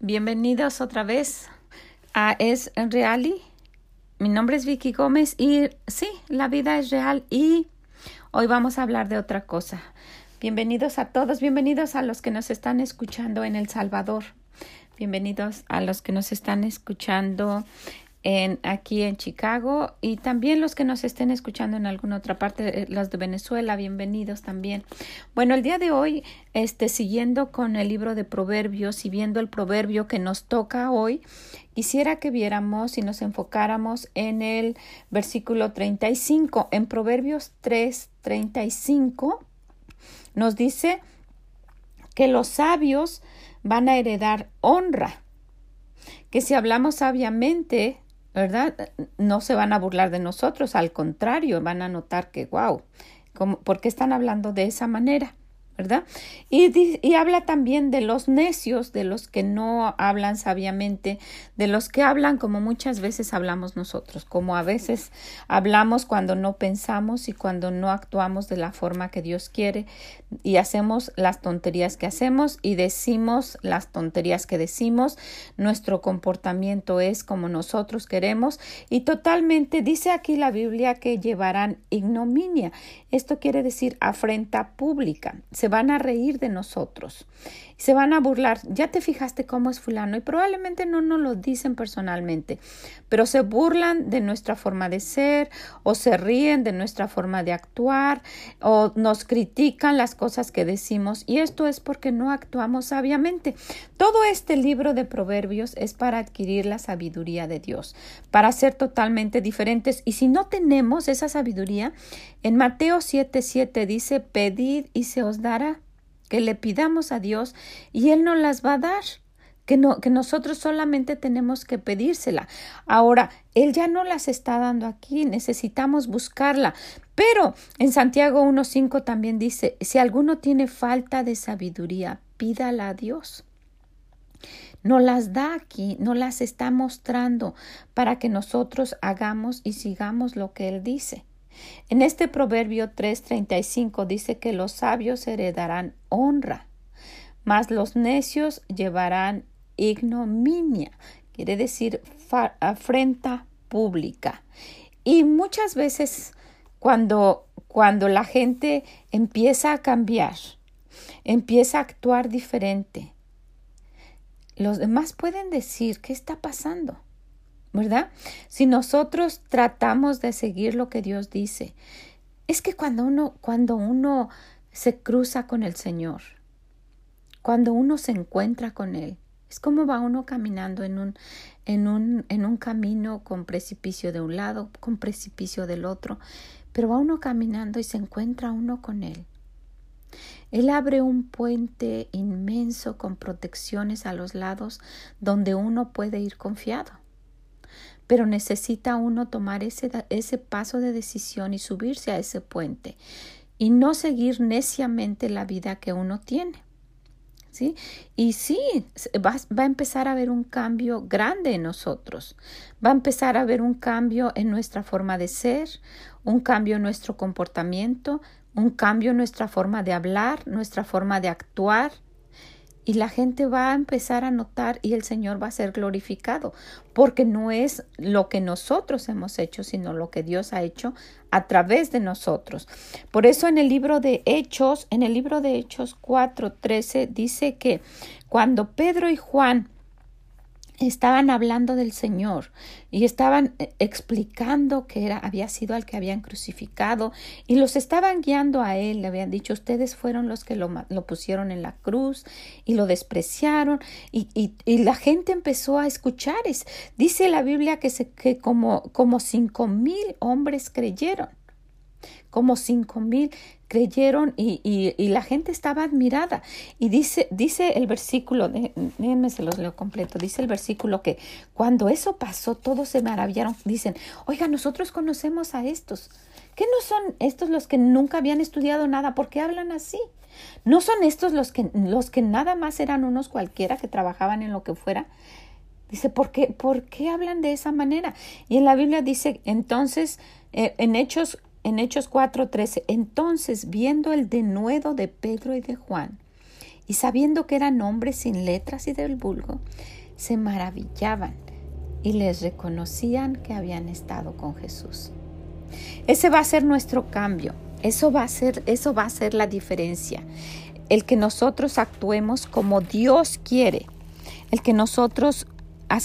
Bienvenidos otra vez a Es Real. Mi nombre es Vicky Gómez y sí, la vida es real y hoy vamos a hablar de otra cosa. Bienvenidos a todos, bienvenidos a los que nos están escuchando en El Salvador. Bienvenidos a los que nos están escuchando aquí en Chicago y también los que nos estén escuchando en alguna otra parte, eh, los de Venezuela, bienvenidos también. Bueno, el día de hoy, este, siguiendo con el libro de Proverbios y viendo el proverbio que nos toca hoy, quisiera que viéramos y nos enfocáramos en el versículo 35. En Proverbios 3, 35 nos dice que los sabios van a heredar honra que si hablamos sabiamente, ¿verdad? No se van a burlar de nosotros, al contrario, van a notar que, wow, ¿por qué están hablando de esa manera? ¿Verdad? Y, habla también de los necios, de los que no hablan sabiamente, de los que hablan como muchas veces hablamos nosotros, como a veces hablamos cuando no pensamos y cuando no actuamos de la forma que Dios quiere y hacemos las tonterías que hacemos y decimos las tonterías que decimos, nuestro comportamiento es como nosotros queremos y totalmente dice aquí la Biblia que llevarán ignominia. Esto quiere decir afrenta pública. Van a reír de nosotros se van a burlar. Ya te fijaste cómo es fulano y probablemente no nos lo dicen personalmente, pero se burlan de nuestra forma de ser o se ríen de nuestra forma de actuar o nos critican las cosas que decimos y esto es porque no actuamos sabiamente. Todo este libro de proverbios es para adquirir la sabiduría de Dios, para ser totalmente diferentes y si no tenemos esa sabiduría, en Mateo 7:7 dice, pedid y se os dará que le pidamos a Dios y Él nos las va a dar. Que, no, que nosotros solamente tenemos que pedírsela. Ahora, Él ya no las está dando aquí, necesitamos buscarla. Pero en Santiago 1.5 también dice, si alguno tiene falta de sabiduría, pídala a Dios. No las da aquí, no las está mostrando para que nosotros hagamos y sigamos lo que Él dice. En este proverbio 3:35 dice que los sabios heredarán honra, mas los necios llevarán ignominia, quiere decir afrenta pública. Y muchas veces cuando, cuando la gente empieza a cambiar, empieza a actuar diferente, los demás pueden decir, ¿qué está pasando? ¿Verdad? Si nosotros tratamos de seguir lo que Dios dice, es que cuando uno, cuando uno se cruza con el Señor, cuando uno se encuentra con Él, es como va uno caminando en un, en un, en un camino con precipicio de un lado, con precipicio del otro, pero va uno caminando y se encuentra uno con Él. Él abre un puente inmenso con protecciones a los lados donde uno puede ir confiado pero necesita uno tomar ese, ese paso de decisión y subirse a ese puente y no seguir neciamente la vida que uno tiene. ¿Sí? Y sí, va, va, a empezar a haber un cambio grande en nosotros. Va a empezar a haber un cambio en nuestra forma de ser, un cambio en nuestro comportamiento, un cambio en nuestra forma de hablar, nuestra forma de actuar, y la gente va a empezar a notar y el Señor va a ser glorificado, porque no es lo que nosotros hemos hecho, sino lo que Dios ha hecho a través de nosotros. Por eso en el libro de Hechos, en el libro de Hechos 4:13 dice que cuando Pedro y Juan estaban hablando del Señor y estaban eh, explicando que era, había sido al que habían crucificado y los estaban guiando a él, le habían dicho, ustedes fueron los que lo, lo pusieron en la cruz y lo despreciaron y, y, la gente empezó a escuchar. Es, dice la Biblia que, se, que como, como cinco mil hombres creyeron como cinco mil creyeron y, y, la gente estaba admirada. Y dice, dice el versículo, déjenme se los leo completo, dice el versículo que cuando eso pasó, todos se maravillaron. Dicen, oiga, nosotros conocemos a estos. ¿Qué no son estos los que nunca habían estudiado nada? ¿Por qué hablan así? ¿No son estos los que, los que nada más eran unos cualquiera que trabajaban en lo que fuera? Dice, ¿por qué, ¿por qué hablan de esa manera? Y en la Biblia dice, entonces, eh, en Hechos en Hechos 4:13, entonces viendo el denuedo de Pedro y de Juan y sabiendo que eran hombres sin letras y del vulgo, se maravillaban y les reconocían que habían estado con Jesús. Ese va a ser nuestro cambio. Eso va a ser, eso va a ser la diferencia. El que nosotros actuemos como Dios quiere. El que nosotros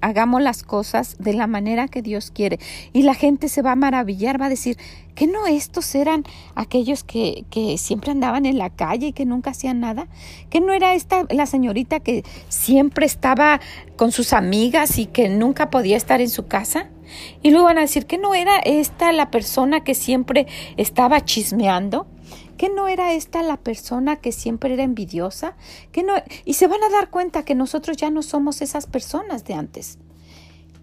hagamos las cosas de la manera que Dios quiere. Y la gente se va a maravillar, va a decir, que no estos eran aquellos que, que siempre andaban en la calle y que nunca hacían nada? ¿Que no era esta la señorita que siempre estaba con sus amigas y que nunca podía estar en su casa? Y luego van a decir que no era esta la persona que siempre estaba chismeando, que no era esta la persona que siempre era envidiosa, no y se van a dar cuenta que nosotros ya no somos esas personas de antes.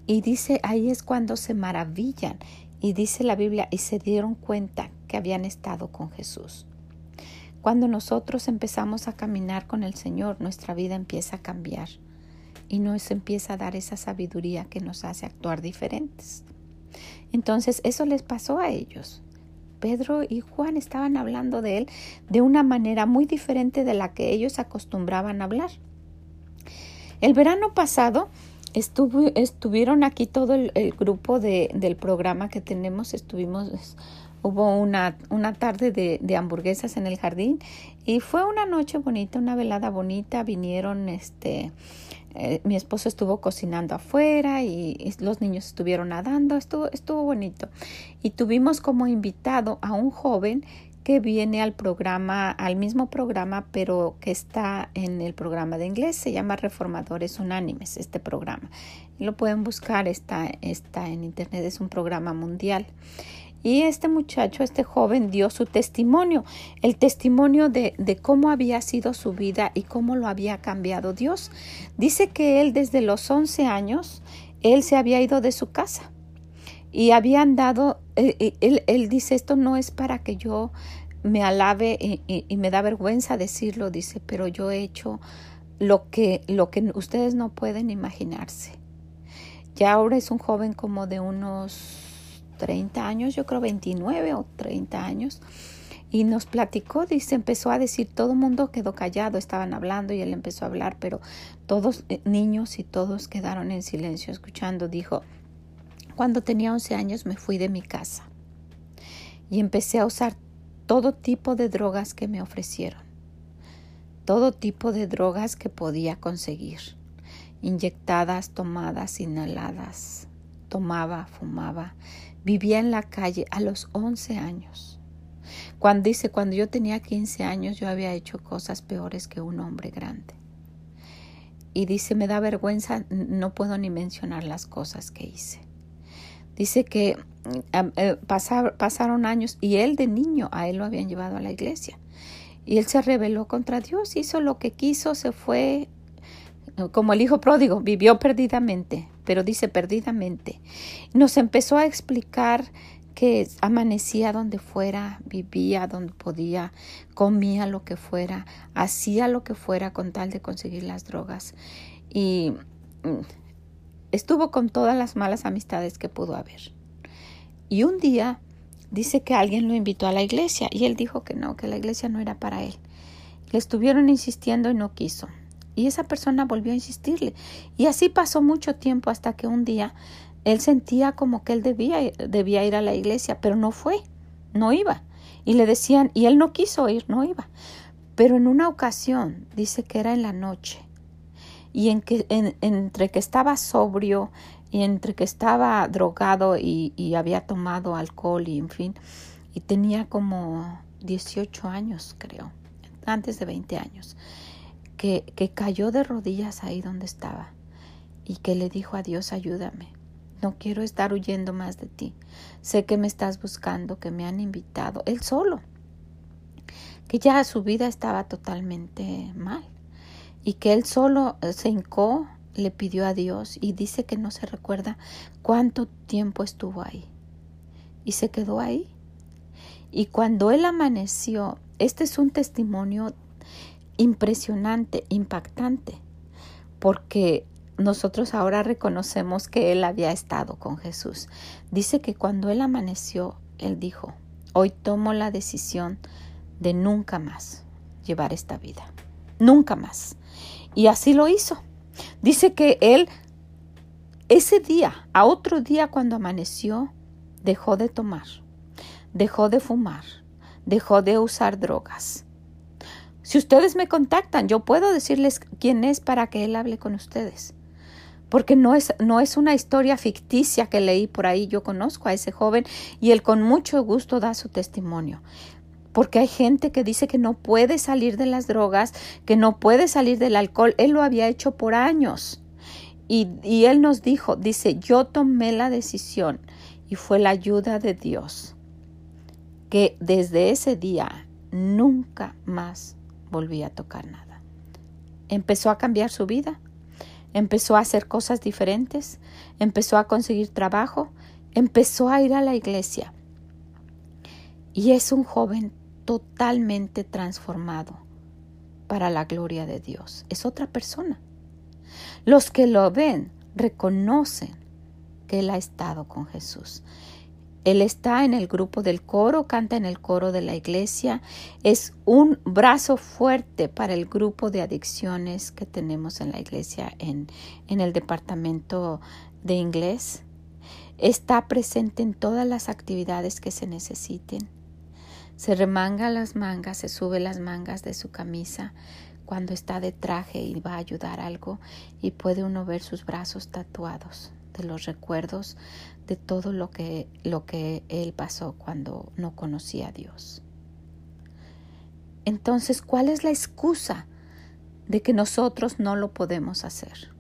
Y dice, ahí es cuando se maravillan y dice la Biblia y se dieron cuenta que habían estado con Jesús. Cuando nosotros empezamos a caminar con el Señor, nuestra vida empieza a cambiar y nos empieza a dar esa sabiduría que nos hace actuar diferentes. Entonces eso les pasó a ellos. Pedro y Juan estaban hablando de él de una manera muy diferente de la que ellos acostumbraban a hablar. El verano pasado estuvieron aquí todo el, grupo de, del programa que tenemos, estuvimos, hubo una, una tarde de, de, hamburguesas en el jardín y fue una noche bonita, una velada bonita, vinieron este eh, mi esposo estuvo cocinando afuera y, los niños estuvieron nadando, estuvo, estuvo bonito. Y tuvimos como invitado a un joven que viene al programa, al mismo programa, pero que está en el programa de inglés, se llama Reformadores Unánimes, este programa. Lo pueden buscar, está, está en internet, es un programa mundial. Y este muchacho, este joven, dio su testimonio, el testimonio de, de, cómo había sido su vida y cómo lo había cambiado Dios. Dice que él desde los 11 años, él se había ido de su casa y había andado, eh, eh, él, él, dice, esto no es para que yo me alabe y, y, me da vergüenza decirlo, dice, pero yo he hecho lo que, lo que ustedes no pueden imaginarse. Ya ahora es un joven como de unos 30 años, yo creo 29 o 30 años, y nos platicó, dice, empezó a decir, todo el mundo quedó callado, estaban hablando y él empezó a hablar, pero todos eh, niños y todos quedaron en silencio escuchando. Dijo, cuando tenía 11 años me fui de mi casa y empecé a usar todo tipo de drogas que me ofrecieron, todo tipo de drogas que podía conseguir, inyectadas, tomadas, inhaladas, tomaba, fumaba, Vivía en la calle a los 11 años. Cuando dice, cuando yo tenía 15 años yo había hecho cosas peores que un hombre grande. Y dice, me da vergüenza, no puedo ni mencionar las cosas que hice. Dice que eh, pasaron años y él de niño, a él lo habían llevado a la iglesia. Y él se rebeló contra Dios, hizo lo que quiso, se fue como el hijo pródigo, vivió perdidamente, pero dice perdidamente. Nos empezó a explicar que amanecía donde fuera, vivía donde podía, comía lo que fuera, hacía lo que fuera con tal de conseguir las drogas. Y mm, estuvo con todas las malas amistades que pudo haber. Y un día dice que alguien lo invitó a la iglesia y él dijo que no, que la iglesia no era para él. Le estuvieron insistiendo y no quiso. Y esa persona volvió a insistirle. Y así pasó mucho tiempo hasta que un día él sentía como que él debía, debía ir a la iglesia, pero no fue, no iba. Y le decían, y él no quiso ir, no iba. Pero en una ocasión, dice que era en la noche, y en que, entre que estaba sobrio y entre que estaba drogado y, y había tomado alcohol y en fin, y tenía como 18 años, creo, antes de 20 años que, cayó de rodillas ahí donde estaba y que le dijo a Dios, ayúdame. No quiero estar huyendo más de ti. Sé que me estás buscando, que me han invitado. Él solo. Que ya su vida estaba totalmente mal. Y que él solo eh, se hincó, le pidió a Dios y dice que no se recuerda cuánto tiempo estuvo ahí. Y se quedó ahí. Y cuando él amaneció, este es un testimonio impresionante, impactante, porque nosotros ahora reconocemos que él había estado con Jesús. Dice que cuando él amaneció, él dijo, hoy tomo la decisión de nunca más llevar esta vida. nunca más. Y así lo hizo. Dice que él ese día, a otro día cuando amaneció, dejó de tomar, dejó de fumar, dejó de usar drogas. Si ustedes me contactan, yo puedo decirles quién es para que él hable con ustedes. Porque no es, no es una historia ficticia que leí por ahí. Yo conozco a ese joven y él con mucho gusto da su testimonio porque hay gente que dice que no puede salir de las drogas, que no puede salir del alcohol. Él lo había hecho por años. Y, y, él nos dijo, dice, yo tomé la decisión y fue la ayuda de Dios, que desde ese día nunca más volví a tocar nada. Empezó a cambiar su vida, empezó a hacer cosas diferentes, empezó a conseguir trabajo, empezó a ir a la iglesia. Y es un joven totalmente transformado para la gloria de Dios. Es otra persona. Los que lo ven reconocen que Él ha estado con Jesús. Él está en el grupo del coro, canta en el coro de la iglesia, es un brazo fuerte para el grupo de adicciones que tenemos en la iglesia en, en el departamento de inglés. Está presente en todas las actividades que se necesiten. Se remanga las mangas, se sube las mangas de su camisa cuando está de traje y va a ayudar algo y puede uno ver sus brazos tatuados de los recuerdos de todo lo que, lo que él pasó cuando no conocía a Dios. Entonces, ¿cuál es la excusa de que nosotros no lo podemos hacer?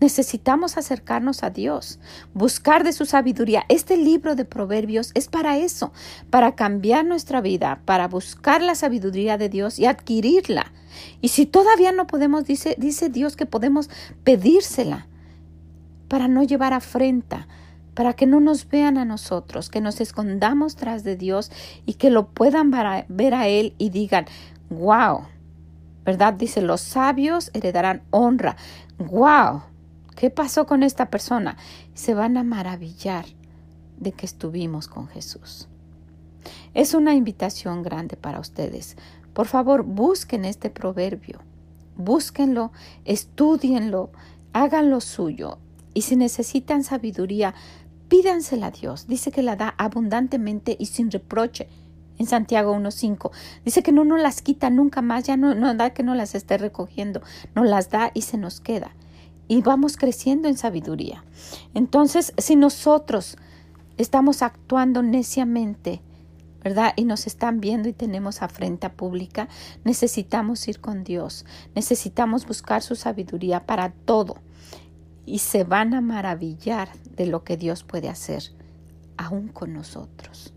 Necesitamos acercarnos a Dios, buscar de su sabiduría. Este libro de Proverbios es para eso, para cambiar nuestra vida, para buscar la sabiduría de Dios y adquirirla. Y si todavía no podemos, dice, dice Dios que podemos pedírsela para no llevar afrenta, para que no nos vean a nosotros, que nos escondamos tras de Dios y que lo puedan ver a Él y digan, wow, ¿verdad? Dice, los sabios heredarán honra. Wow, ¿Qué pasó con esta persona? Se van a maravillar de que estuvimos con Jesús. Es una invitación grande para ustedes. Por favor, busquen este proverbio, búsquenlo, estudienlo, háganlo suyo. Y si necesitan sabiduría, pídansela a Dios. Dice que la da abundantemente y sin reproche. En Santiago 1.5 dice que no nos las quita nunca más, ya no, da que no las esté recogiendo, nos las da y se nos queda y vamos creciendo en sabiduría. Entonces, si nosotros estamos actuando neciamente, ¿verdad? Y nos están viendo y tenemos afrenta pública, necesitamos ir con Dios, necesitamos buscar su sabiduría para todo y se van a maravillar de lo que Dios puede hacer, aún con nosotros.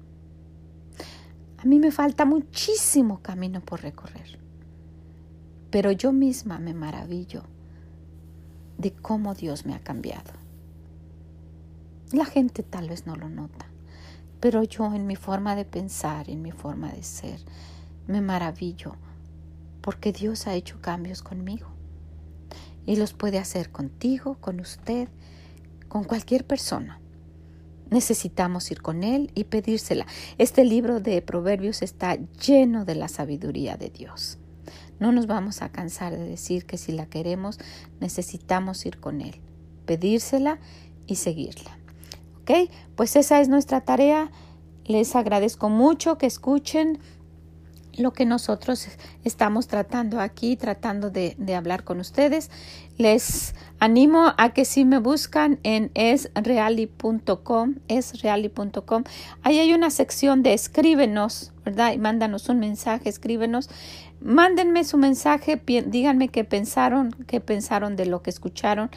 A mí me falta muchísimo camino por recorrer, pero yo misma me maravillo de cómo Dios me ha cambiado. La gente tal vez no lo nota, pero yo en mi forma de pensar, en mi forma de ser, me maravillo porque Dios ha hecho cambios conmigo y los puede hacer contigo, con usted, con cualquier persona. Necesitamos ir con Él y pedírsela. Este libro de Proverbios está lleno de la sabiduría de Dios. No nos vamos a cansar de decir que si la queremos necesitamos ir con Él, pedírsela y seguirla. ¿Ok? Pues esa es nuestra tarea. Les agradezco mucho que escuchen lo que nosotros estamos tratando aquí, tratando de, hablar con ustedes. Les animo a que si me buscan en esreali.com, esreali.com, ahí hay una sección de escríbenos, ¿verdad? Y mándanos un mensaje, escríbenos. Mándenme su mensaje, díganme qué pensaron, qué pensaron de lo que escucharon.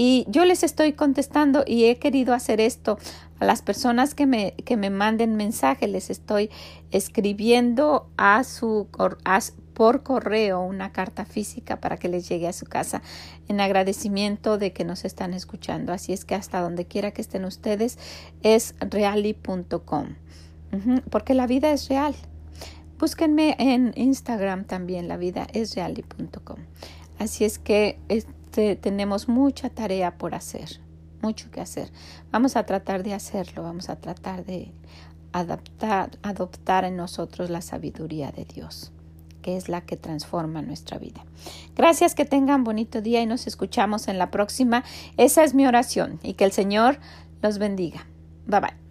Y yo les estoy contestando y he querido hacer esto a las personas que me, que me manden mensaje. Les estoy escribiendo a su, por correo una carta física para que les llegue a su casa en agradecimiento de que nos están escuchando. Así es que hasta donde quiera que estén ustedes es reali.com. Porque la vida es real. Búsquenme en Instagram también, la vida es reali.com. Así es que este, tenemos mucha tarea por hacer, mucho que hacer. Vamos a tratar de hacerlo, vamos a tratar de adaptar, adoptar en nosotros la sabiduría de Dios. que es la que transforma nuestra vida. Gracias, que tengan bonito día y nos escuchamos en la próxima. Esa es mi oración y que el Señor los bendiga. Bye bye.